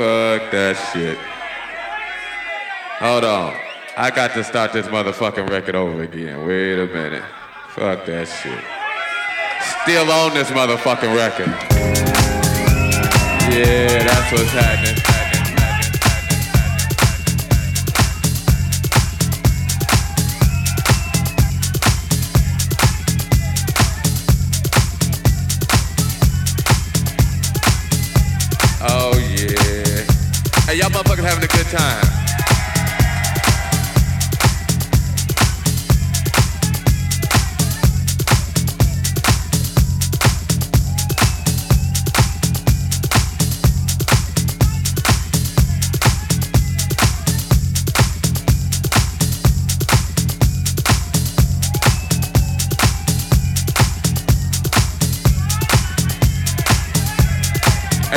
Fuck that shit. Hold on. I got to start this motherfucking record over again. Wait a minute. Fuck that shit. Still on this motherfucking record. Yeah, that's what's happening. Having a good time.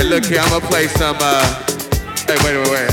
Look here, I'm gonna play some, uh, hey, wait, wait, wait.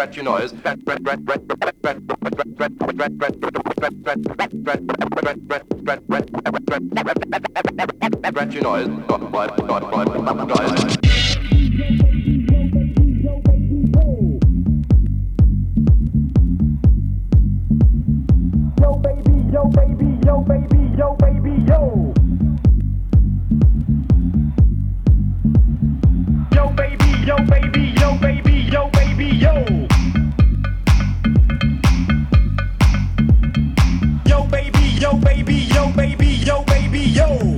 scratch your nose. Scratch your nose. Yo baby, yo baby, yo baby, yo baby, yo baby, yo baby, yo baby, yo. yo baby, yo baby, yo baby, yo.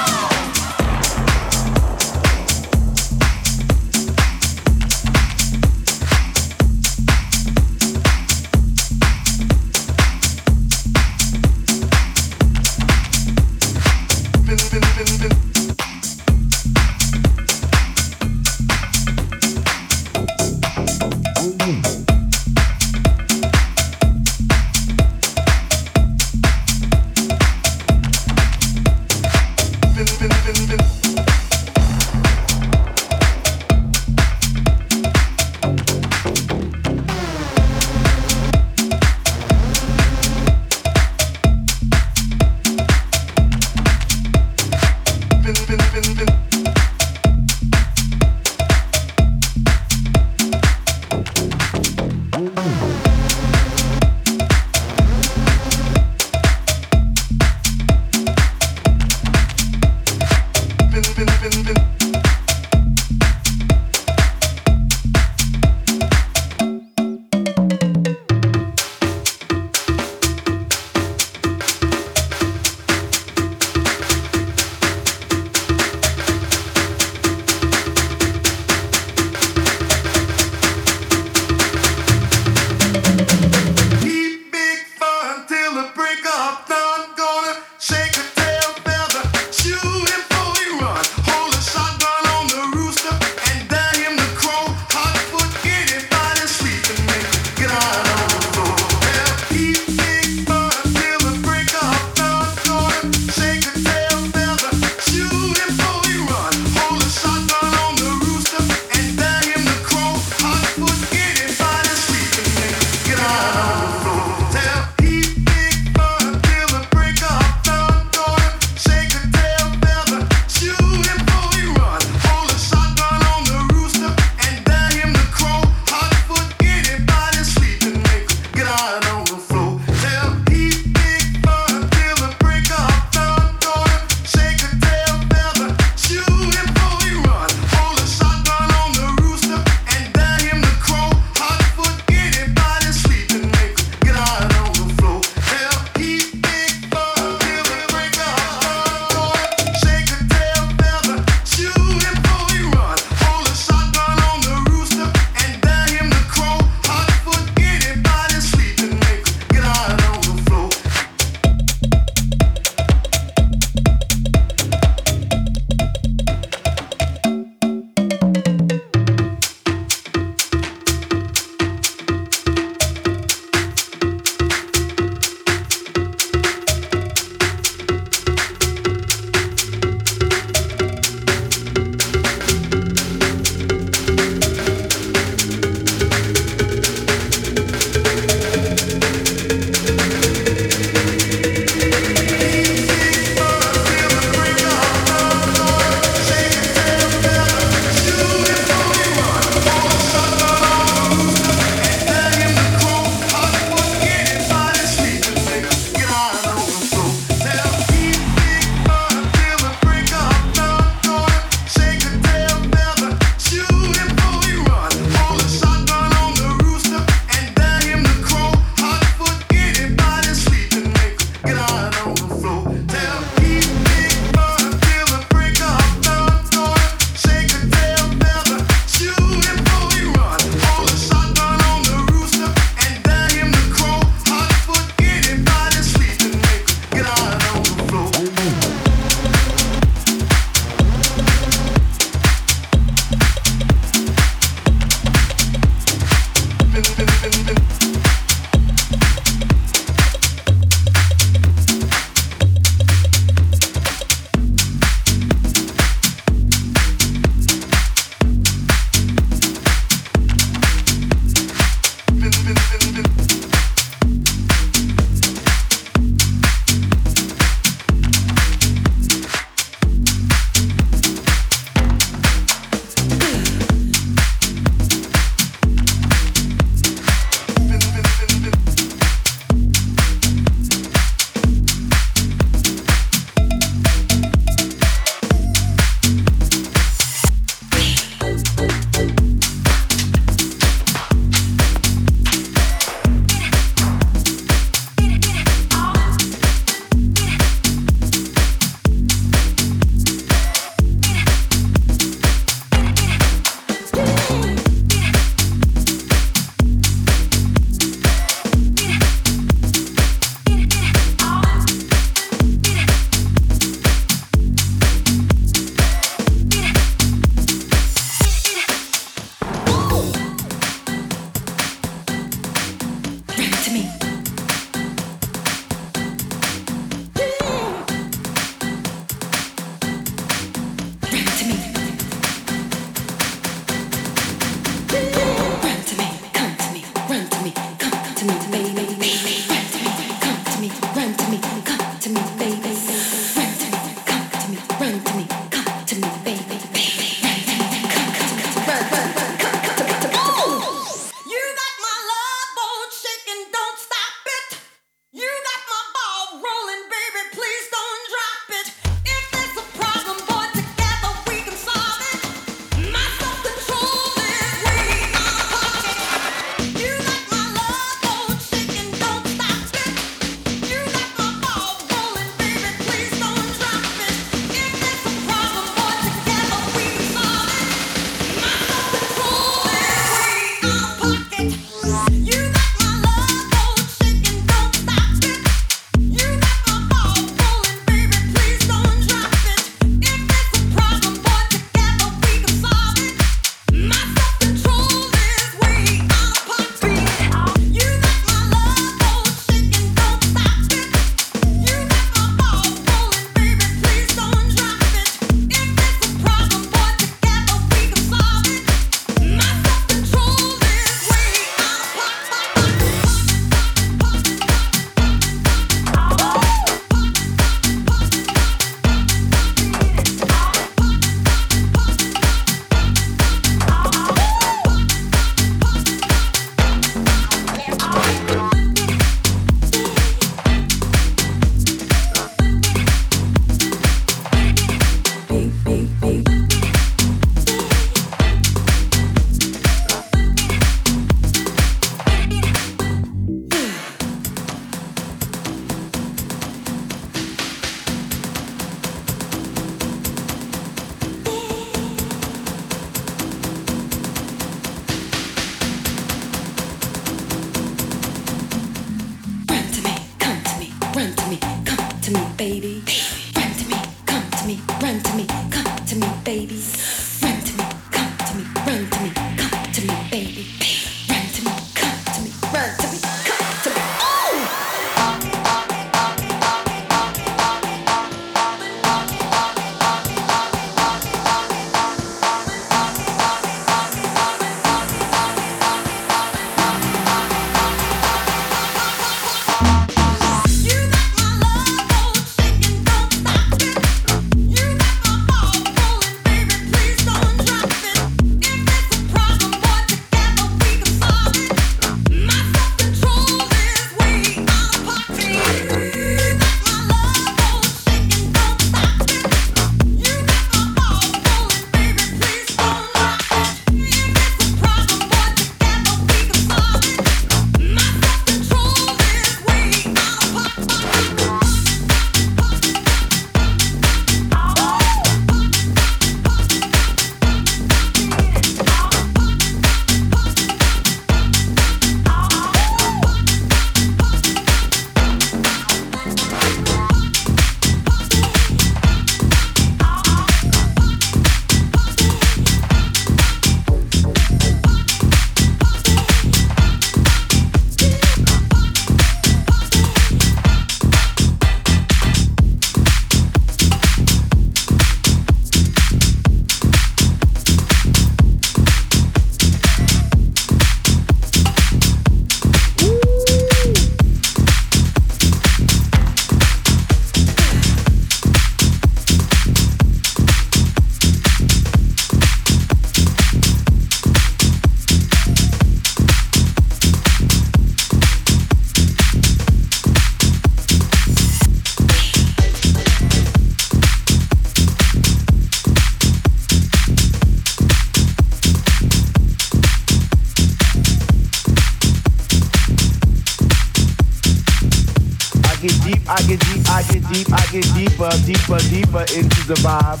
The vibe.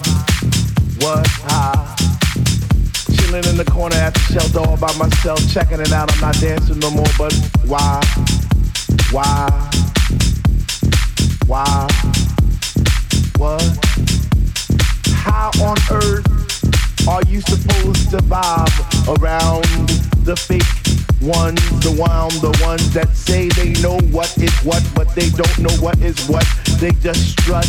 What? How? Chilling in the corner at the shelter all by myself, checking it out. I'm not dancing no more, but why? Why? Why? What? How on earth are you supposed to vibe around the fake ones, the one, the ones that say they know what is what, but they don't know what is what. They just strut.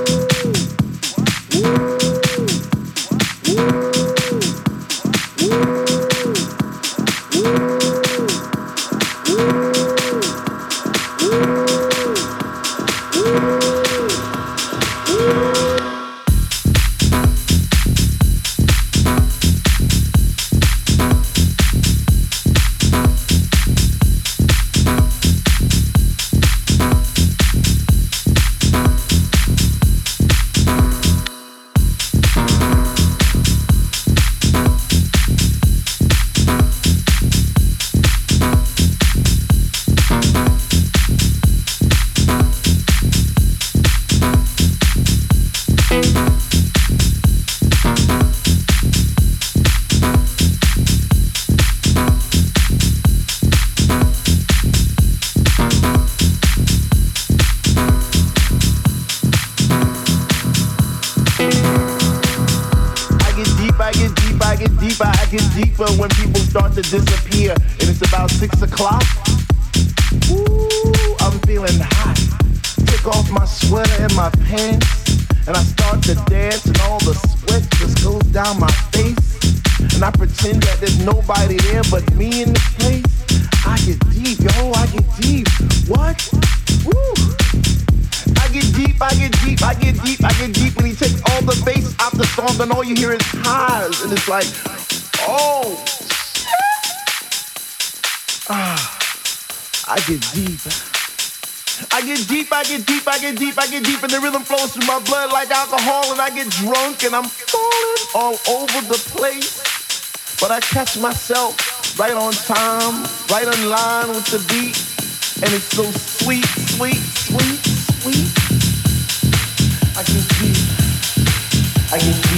Get deep, I get deep, I get deep, I get deep, I get deep, and the rhythm flows through my blood like alcohol, and I get drunk, and I'm falling all over the place. But I catch myself right on time, right on line with the beat, and it's so sweet, sweet, sweet, sweet. I get deep, I get deep,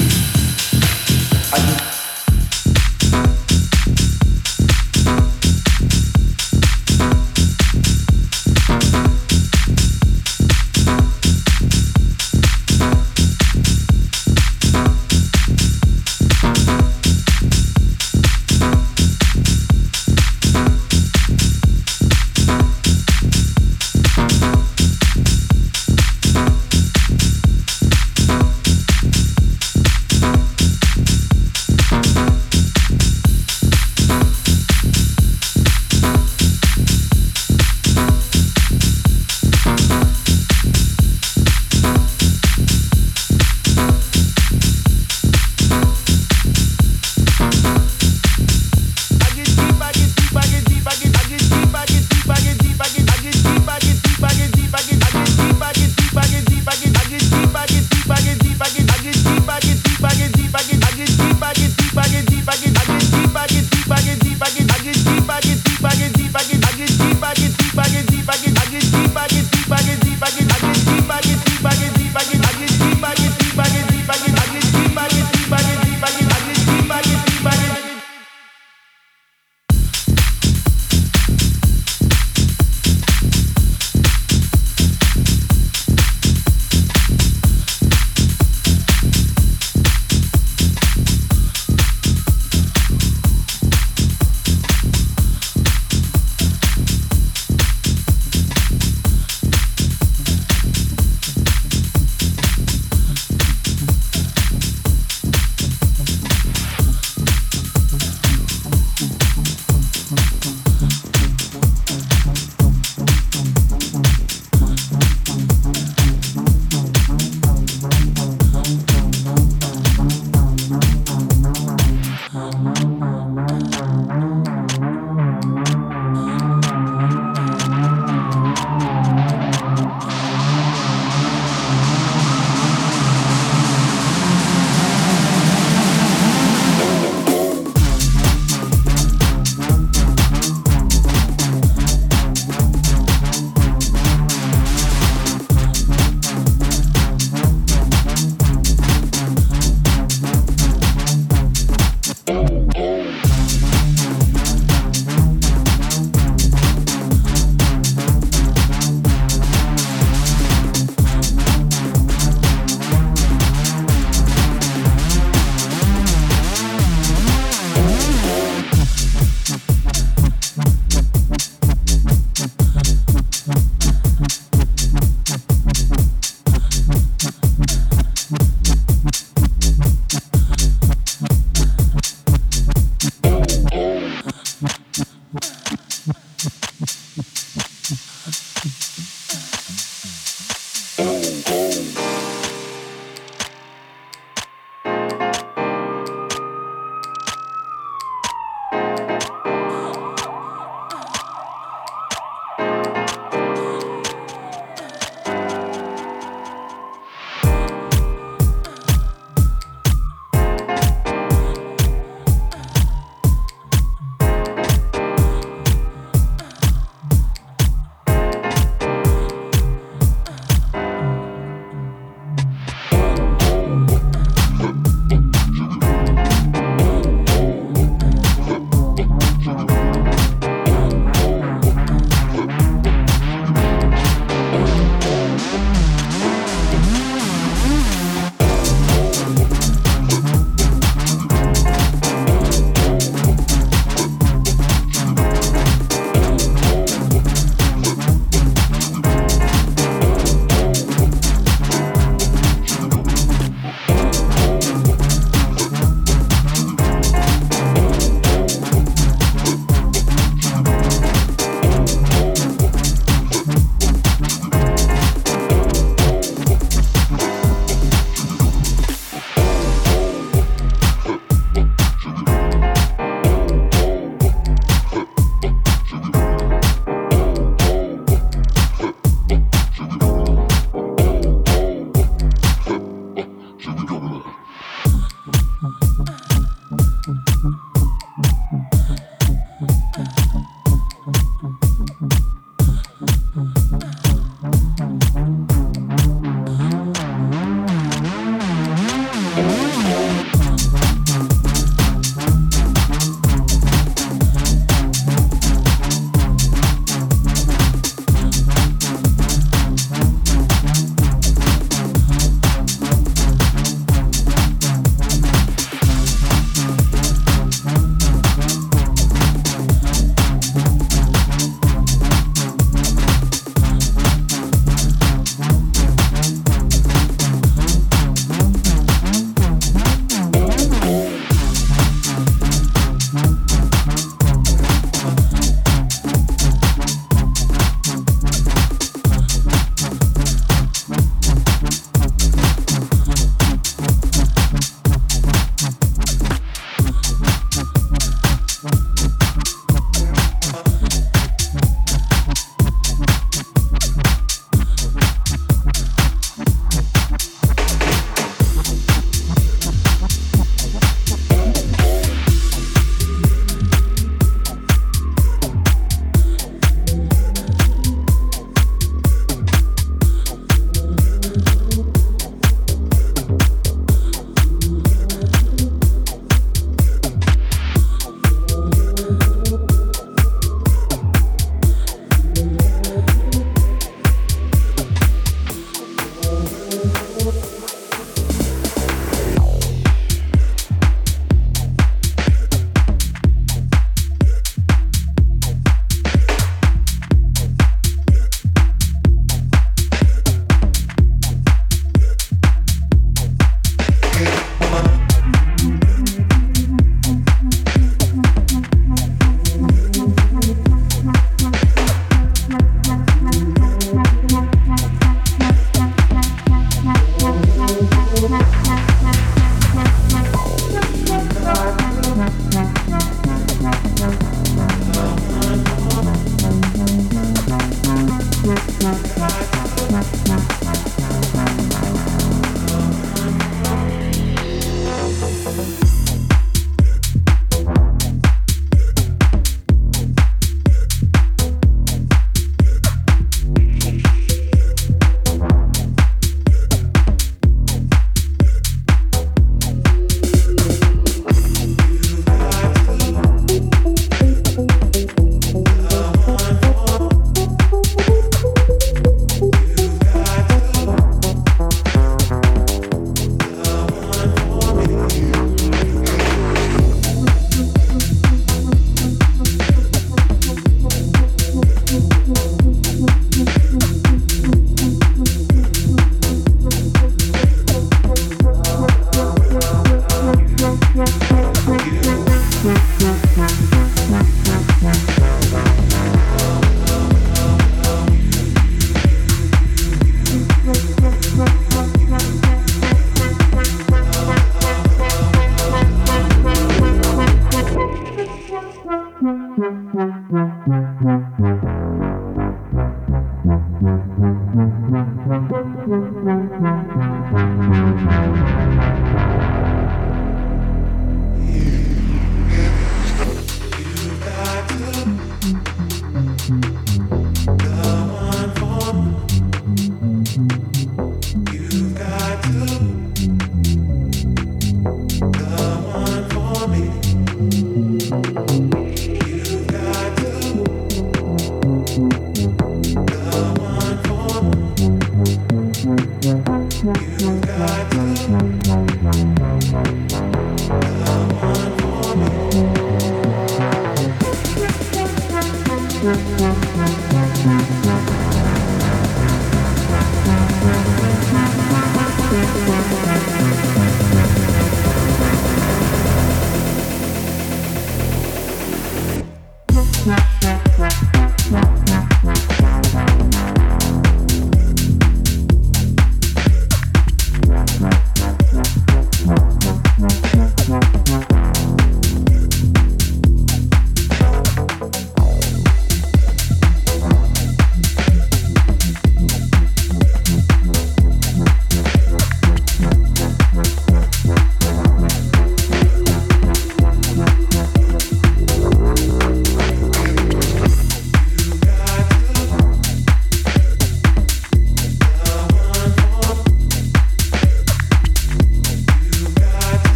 Yeah.